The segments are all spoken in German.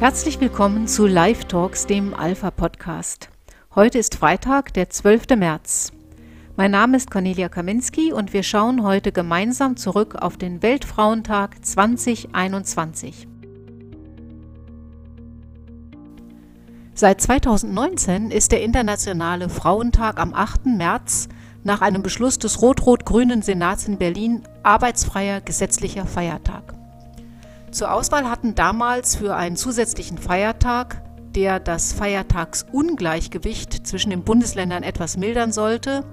Herzlich willkommen zu Live Talks, dem Alpha Podcast. Heute ist Freitag, der 12. März. Mein Name ist Cornelia Kaminski und wir schauen heute gemeinsam zurück auf den Weltfrauentag 2021. Seit 2019 ist der Internationale Frauentag am 8. März nach einem Beschluss des rot-rot-grünen Senats in Berlin arbeitsfreier gesetzlicher Feiertag. Zur Auswahl hatten damals für einen zusätzlichen Feiertag, der das Feiertagsungleichgewicht zwischen den Bundesländern etwas mildern sollte,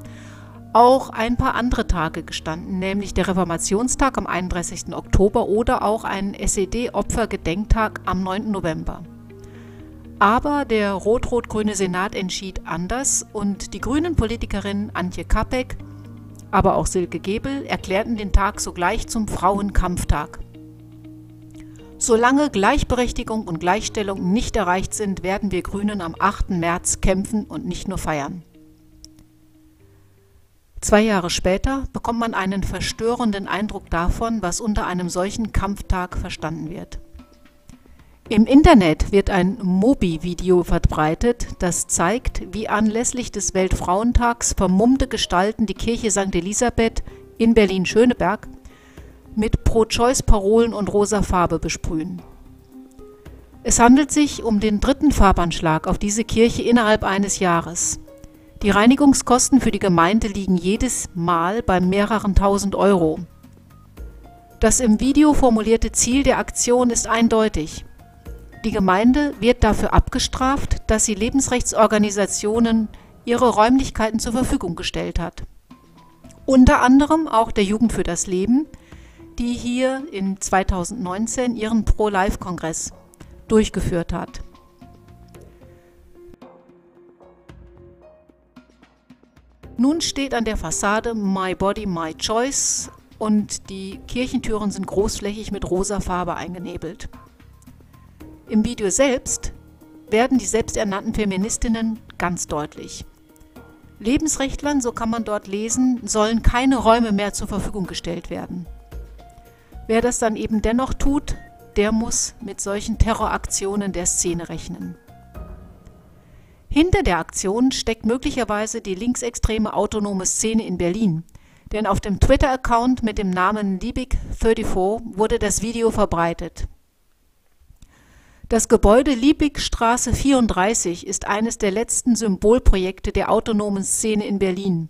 auch ein paar andere Tage gestanden, nämlich der Reformationstag am 31. Oktober oder auch ein SED-Opfergedenktag am 9. November. Aber der rot-rot-grüne Senat entschied anders und die grünen Politikerinnen Antje Kapek, aber auch Silke Gebel erklärten den Tag sogleich zum Frauenkampftag. Solange Gleichberechtigung und Gleichstellung nicht erreicht sind, werden wir Grünen am 8. März kämpfen und nicht nur feiern. Zwei Jahre später bekommt man einen verstörenden Eindruck davon, was unter einem solchen Kampftag verstanden wird. Im Internet wird ein Mobi-Video verbreitet, das zeigt, wie anlässlich des Weltfrauentags vermummte Gestalten die Kirche St. Elisabeth in Berlin-Schöneberg mit Pro-Choice-Parolen und rosa Farbe besprühen. Es handelt sich um den dritten Farbanschlag auf diese Kirche innerhalb eines Jahres. Die Reinigungskosten für die Gemeinde liegen jedes Mal bei mehreren tausend Euro. Das im Video formulierte Ziel der Aktion ist eindeutig. Die Gemeinde wird dafür abgestraft, dass sie Lebensrechtsorganisationen ihre Räumlichkeiten zur Verfügung gestellt hat. Unter anderem auch der Jugend für das Leben, die hier in 2019 ihren Pro-Life-Kongress durchgeführt hat. Nun steht an der Fassade My Body, My Choice und die Kirchentüren sind großflächig mit rosa Farbe eingenebelt. Im Video selbst werden die selbsternannten Feministinnen ganz deutlich. Lebensrechtlern, so kann man dort lesen, sollen keine Räume mehr zur Verfügung gestellt werden. Wer das dann eben dennoch tut, der muss mit solchen Terroraktionen der Szene rechnen. Hinter der Aktion steckt möglicherweise die linksextreme autonome Szene in Berlin, denn auf dem Twitter-Account mit dem Namen Liebig34 wurde das Video verbreitet. Das Gebäude Liebigstraße 34 ist eines der letzten Symbolprojekte der autonomen Szene in Berlin.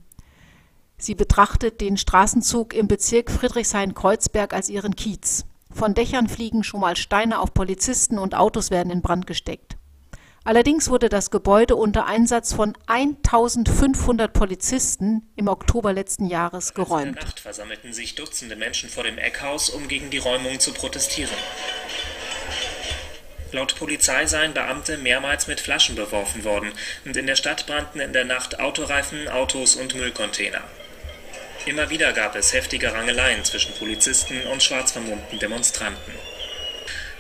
Sie betrachtet den Straßenzug im Bezirk Friedrichshain-Kreuzberg als ihren Kiez. Von Dächern fliegen schon mal Steine auf Polizisten und Autos werden in Brand gesteckt. Allerdings wurde das Gebäude unter Einsatz von 1500 Polizisten im Oktober letzten Jahres geräumt. In der Nacht versammelten sich Dutzende Menschen vor dem Eckhaus, um gegen die Räumung zu protestieren. Laut Polizei seien Beamte mehrmals mit Flaschen beworfen worden und in der Stadt brannten in der Nacht Autoreifen, Autos und Müllcontainer. Immer wieder gab es heftige Rangeleien zwischen Polizisten und schwarz vermummten Demonstranten.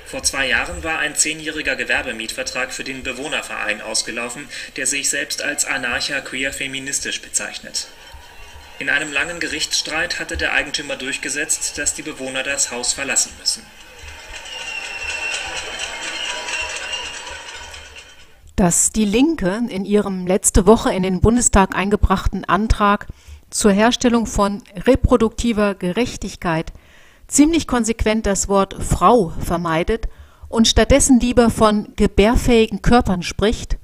Vor zwei Jahren war ein zehnjähriger Gewerbemietvertrag für den Bewohnerverein ausgelaufen, der sich selbst als anarcha-queer-feministisch bezeichnet. In einem langen Gerichtsstreit hatte der Eigentümer durchgesetzt, dass die Bewohner das Haus verlassen müssen. Dass die Linke in ihrem letzte Woche in den Bundestag eingebrachten Antrag zur Herstellung von reproduktiver Gerechtigkeit ziemlich konsequent das Wort Frau vermeidet und stattdessen lieber von gebärfähigen Körpern spricht,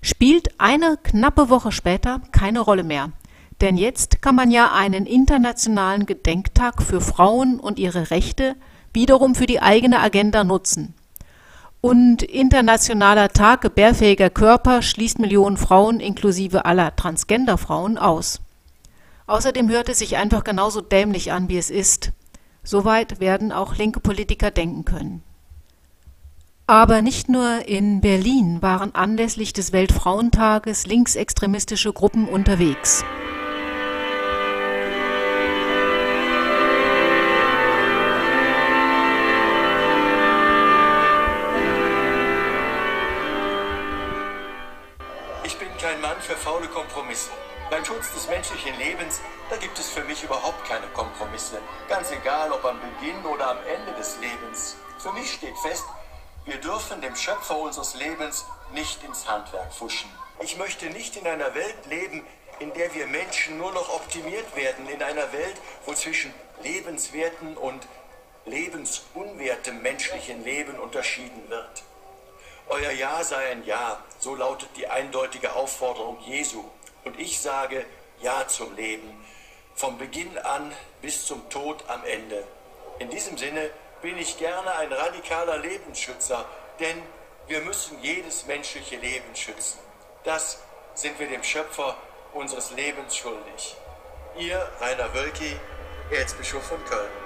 spielt eine knappe Woche später keine Rolle mehr. Denn jetzt kann man ja einen internationalen Gedenktag für Frauen und ihre Rechte wiederum für die eigene Agenda nutzen. Und Internationaler Tag gebärfähiger Körper schließt Millionen Frauen inklusive aller Transgender-Frauen aus. Außerdem hört es sich einfach genauso dämlich an, wie es ist. Soweit werden auch linke Politiker denken können. Aber nicht nur in Berlin waren anlässlich des Weltfrauentages linksextremistische Gruppen unterwegs. Ich bin kein Mann für faule Kompromisse. Beim Schutz des menschlichen Lebens, da gibt es für mich überhaupt keine Kompromisse. Ganz egal, ob am Beginn oder am Ende des Lebens. Für mich steht fest, Wir dürfen dem Schöpfer unseres Lebens nicht ins Handwerk fuschen. Ich möchte nicht in einer Welt leben, in der wir Menschen nur noch optimiert werden, in einer Welt, wo zwischen lebenswerten und lebensunwertem menschlichen Leben unterschieden wird. Euer Ja sei ein Ja, so lautet die eindeutige Aufforderung Jesu. Und ich sage Ja zum Leben, vom Beginn an bis zum Tod am Ende. In diesem Sinne bin ich gerne ein radikaler Lebensschützer, denn wir müssen jedes menschliche Leben schützen. Das sind wir dem Schöpfer unseres Lebens schuldig. Ihr Rainer Wölki, Erzbischof von Köln.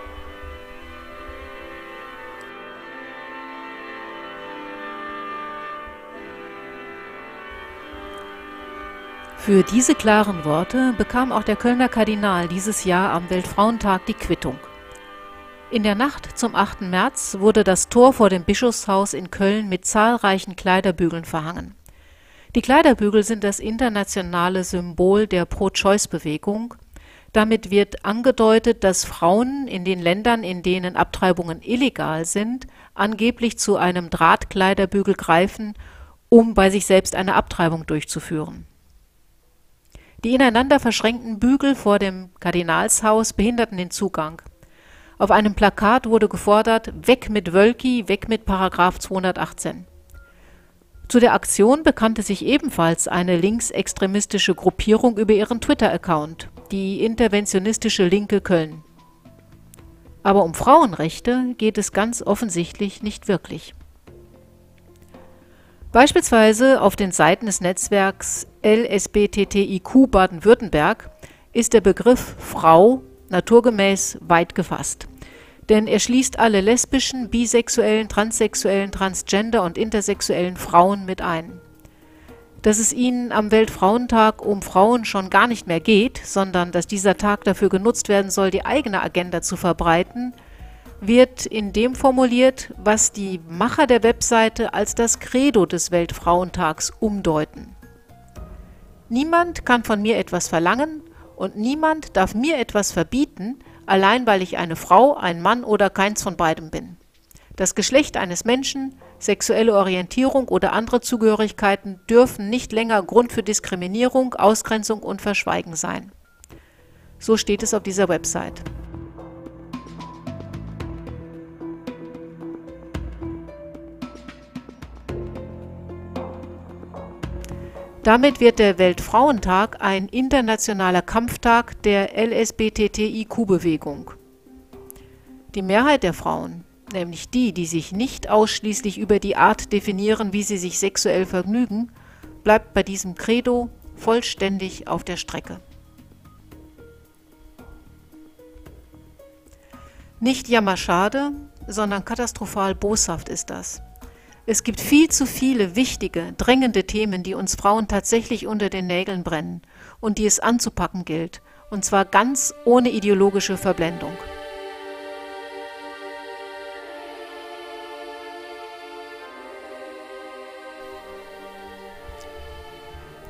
Für diese klaren Worte bekam auch der Kölner Kardinal dieses Jahr am Weltfrauentag die Quittung. In der Nacht zum 8. März wurde das Tor vor dem Bischofshaus in Köln mit zahlreichen Kleiderbügeln verhangen. Die Kleiderbügel sind das internationale Symbol der Pro-Choice-Bewegung. Damit wird angedeutet, dass Frauen in den Ländern, in denen Abtreibungen illegal sind, angeblich zu einem Drahtkleiderbügel greifen, um bei sich selbst eine Abtreibung durchzuführen. Die ineinander verschränkten Bügel vor dem Kardinalshaus behinderten den Zugang. Auf einem Plakat wurde gefordert: Weg mit Wölki, weg mit Paragraph 218. Zu der Aktion bekannte sich ebenfalls eine linksextremistische Gruppierung über ihren Twitter-Account, die Interventionistische Linke Köln. Aber um Frauenrechte geht es ganz offensichtlich nicht wirklich. Beispielsweise auf den Seiten des Netzwerks LSBTTIQ Baden-Württemberg ist der Begriff Frau naturgemäß weit gefasst. Denn er schließt alle lesbischen, bisexuellen, transsexuellen, transgender und intersexuellen Frauen mit ein. Dass es ihnen am Weltfrauentag um Frauen schon gar nicht mehr geht, sondern dass dieser Tag dafür genutzt werden soll, die eigene Agenda zu verbreiten, wird in dem formuliert, was die Macher der Webseite als das Credo des Weltfrauentags umdeuten. Niemand kann von mir etwas verlangen und niemand darf mir etwas verbieten, allein weil ich eine Frau, ein Mann oder keins von beidem bin. Das Geschlecht eines Menschen, sexuelle Orientierung oder andere Zugehörigkeiten dürfen nicht länger Grund für Diskriminierung, Ausgrenzung und Verschweigen sein. So steht es auf dieser Website. Damit wird der Weltfrauentag ein internationaler Kampftag der LSBTTIQ-Bewegung. Die Mehrheit der Frauen, nämlich die, die sich nicht ausschließlich über die Art definieren, wie sie sich sexuell vergnügen, bleibt bei diesem Credo vollständig auf der Strecke. Nicht jammerschade, sondern katastrophal boshaft ist das. Es gibt viel zu viele wichtige, drängende Themen, die uns Frauen tatsächlich unter den Nägeln brennen und die es anzupacken gilt, und zwar ganz ohne ideologische Verblendung.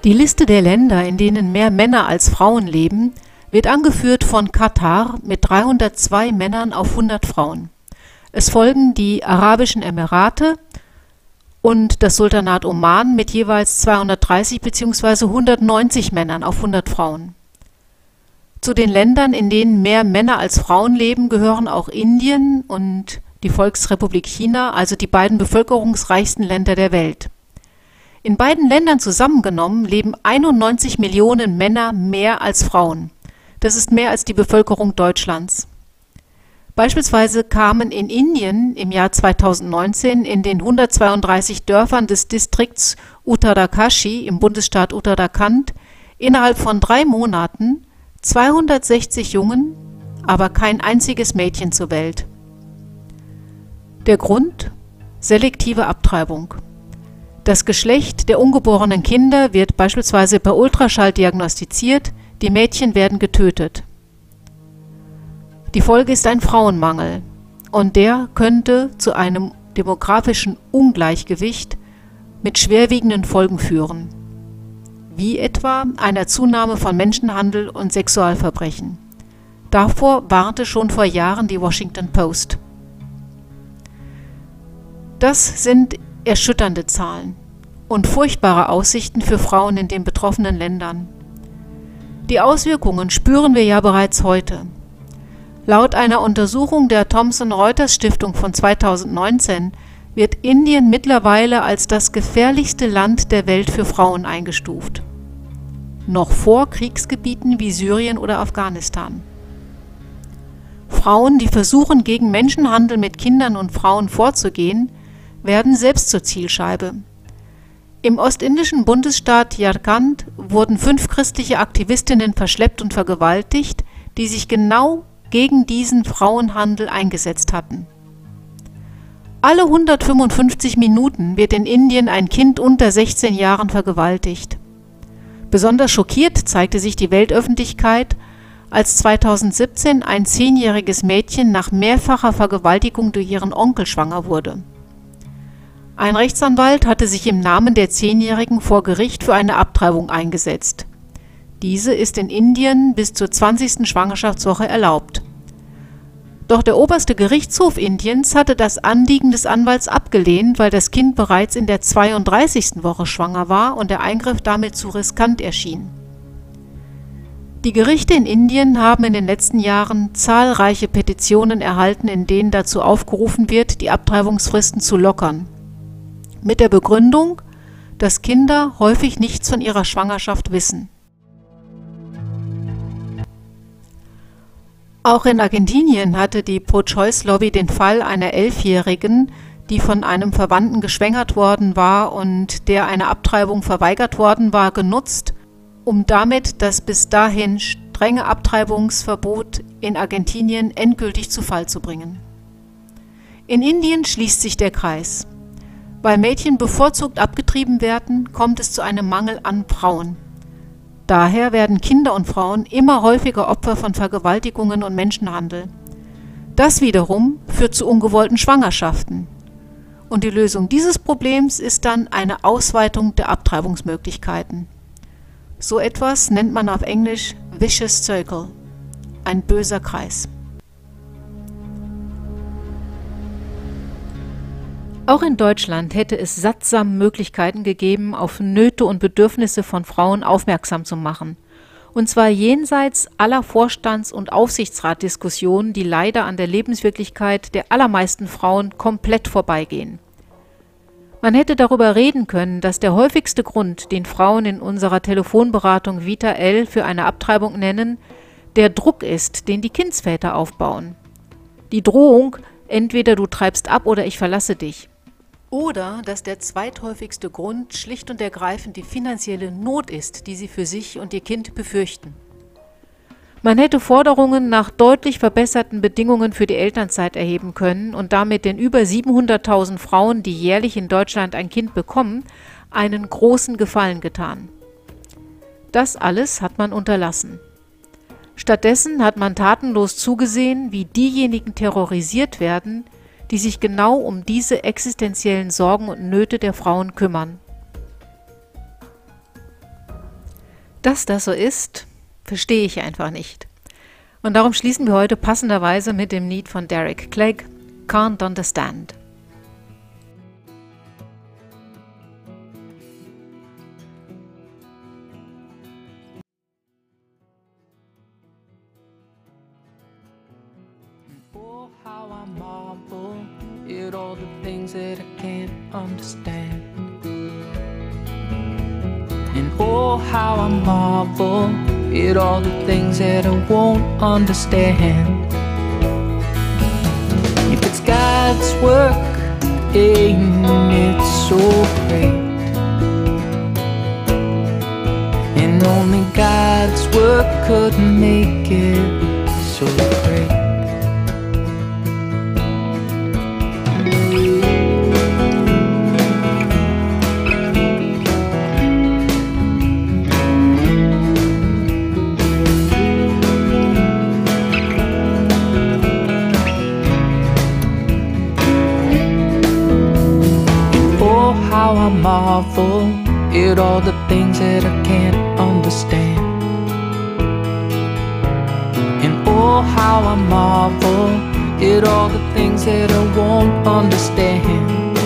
Die Liste der Länder, in denen mehr Männer als Frauen leben, wird angeführt von Katar mit 302 Männern auf 100 Frauen. Es folgen die Arabischen Emirate und das Sultanat Oman mit jeweils 230 bzw. 190 Männern auf 100 Frauen. Zu den Ländern, in denen mehr Männer als Frauen leben, gehören auch Indien und die Volksrepublik China, also die beiden bevölkerungsreichsten Länder der Welt. In beiden Ländern zusammengenommen leben 91 Millionen Männer mehr als Frauen. Das ist mehr als die Bevölkerung Deutschlands. Beispielsweise kamen in Indien im Jahr 2019 in den 132 Dörfern des Distrikts Uttarakashi im Bundesstaat Uttarakhand innerhalb von drei Monaten 260 Jungen, aber kein einziges Mädchen zur Welt. Der Grund? Selektive Abtreibung. Das Geschlecht der ungeborenen Kinder wird beispielsweise per Ultraschall diagnostiziert, die Mädchen werden getötet. Die Folge ist ein Frauenmangel und der könnte zu einem demografischen Ungleichgewicht mit schwerwiegenden Folgen führen, wie etwa einer Zunahme von Menschenhandel und Sexualverbrechen. Davor warnte schon vor Jahren die Washington Post. Das sind erschütternde Zahlen und furchtbare Aussichten für Frauen in den betroffenen Ländern. Die Auswirkungen spüren wir ja bereits heute. Laut einer Untersuchung der Thomson Reuters Stiftung von 2019 wird Indien mittlerweile als das gefährlichste Land der Welt für Frauen eingestuft. Noch vor Kriegsgebieten wie Syrien oder Afghanistan. Frauen, die versuchen, gegen Menschenhandel mit Kindern und Frauen vorzugehen, werden selbst zur Zielscheibe. Im ostindischen Bundesstaat Jharkhand wurden fünf christliche Aktivistinnen verschleppt und vergewaltigt, die sich genau gegen diesen Frauenhandel eingesetzt hatten. Alle 155 Minuten wird in Indien ein Kind unter 16 Jahren vergewaltigt. Besonders schockiert zeigte sich die Weltöffentlichkeit, als 2017 ein zehnjähriges Mädchen nach mehrfacher Vergewaltigung durch ihren Onkel schwanger wurde. Ein Rechtsanwalt hatte sich im Namen der Zehnjährigen vor Gericht für eine Abtreibung eingesetzt. Diese ist in Indien bis zur 20. Schwangerschaftswoche erlaubt. Doch der oberste Gerichtshof Indiens hatte das Anliegen des Anwalts abgelehnt, weil das Kind bereits in der 32. Woche schwanger war und der Eingriff damit zu riskant erschien. Die Gerichte in Indien haben in den letzten Jahren zahlreiche Petitionen erhalten, in denen dazu aufgerufen wird, die Abtreibungsfristen zu lockern mit der Begründung, dass Kinder häufig nichts von ihrer Schwangerschaft wissen. Auch in Argentinien hatte die Pro-Choice-Lobby den Fall einer Elfjährigen, die von einem Verwandten geschwängert worden war und der eine Abtreibung verweigert worden war, genutzt, um damit das bis dahin strenge Abtreibungsverbot in Argentinien endgültig zu Fall zu bringen. In Indien schließt sich der Kreis. Weil Mädchen bevorzugt abgetrieben werden, kommt es zu einem Mangel an Frauen. Daher werden Kinder und Frauen immer häufiger Opfer von Vergewaltigungen und Menschenhandel. Das wiederum führt zu ungewollten Schwangerschaften. Und die Lösung dieses Problems ist dann eine Ausweitung der Abtreibungsmöglichkeiten. So etwas nennt man auf Englisch Vicious Circle, ein böser Kreis. Auch in Deutschland hätte es sattsam Möglichkeiten gegeben, auf Nöte und Bedürfnisse von Frauen aufmerksam zu machen. Und zwar jenseits aller Vorstands- und Aufsichtsratdiskussionen, die leider an der Lebenswirklichkeit der allermeisten Frauen komplett vorbeigehen. Man hätte darüber reden können, dass der häufigste Grund, den Frauen in unserer Telefonberatung Vita L für eine Abtreibung nennen, der Druck ist, den die Kindsväter aufbauen. Die Drohung, entweder du treibst ab oder ich verlasse dich. Oder dass der zweithäufigste Grund schlicht und ergreifend die finanzielle Not ist, die sie für sich und ihr Kind befürchten. Man hätte Forderungen nach deutlich verbesserten Bedingungen für die Elternzeit erheben können und damit den über 700.000 Frauen, die jährlich in Deutschland ein Kind bekommen, einen großen Gefallen getan. Das alles hat man unterlassen. Stattdessen hat man tatenlos zugesehen, wie diejenigen terrorisiert werden, die sich genau um diese existenziellen Sorgen und Nöte der Frauen kümmern. Dass das so ist, verstehe ich einfach nicht. Und darum schließen wir heute passenderweise mit dem Lied von Derek Clegg, Can't Understand. At all the things that I can't understand. And oh, how I marvel at all the things that I won't understand. If it's God's work, ain't it so great? And only God's work could make it so great. Marvel at all the things that I can't understand. And oh, how I marvel at all the things that I won't understand.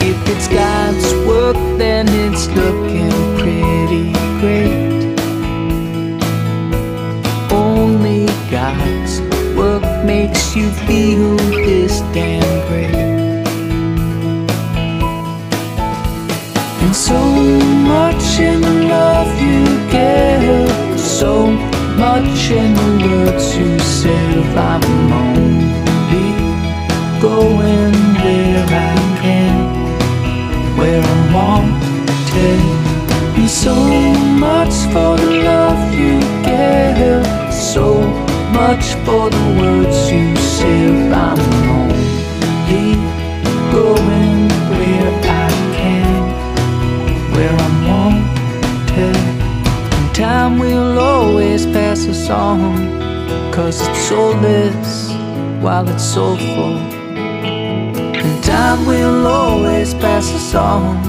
If it's God's work, then it's looking pretty great. Only God's work makes you feel this damn great. And so much in the love you give, so much in the words you say. I'm only going where I can, where I want to. And so much for the love you give, so much for the words you say. I'm where I want to. And time will always pass us on. Cause it's soulless while it's soulful. And time will always pass us on.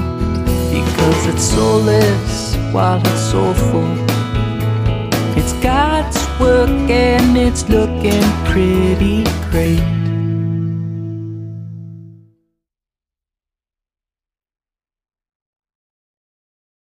Because it's soulless while it's soulful. It's God's work and it's looking pretty great.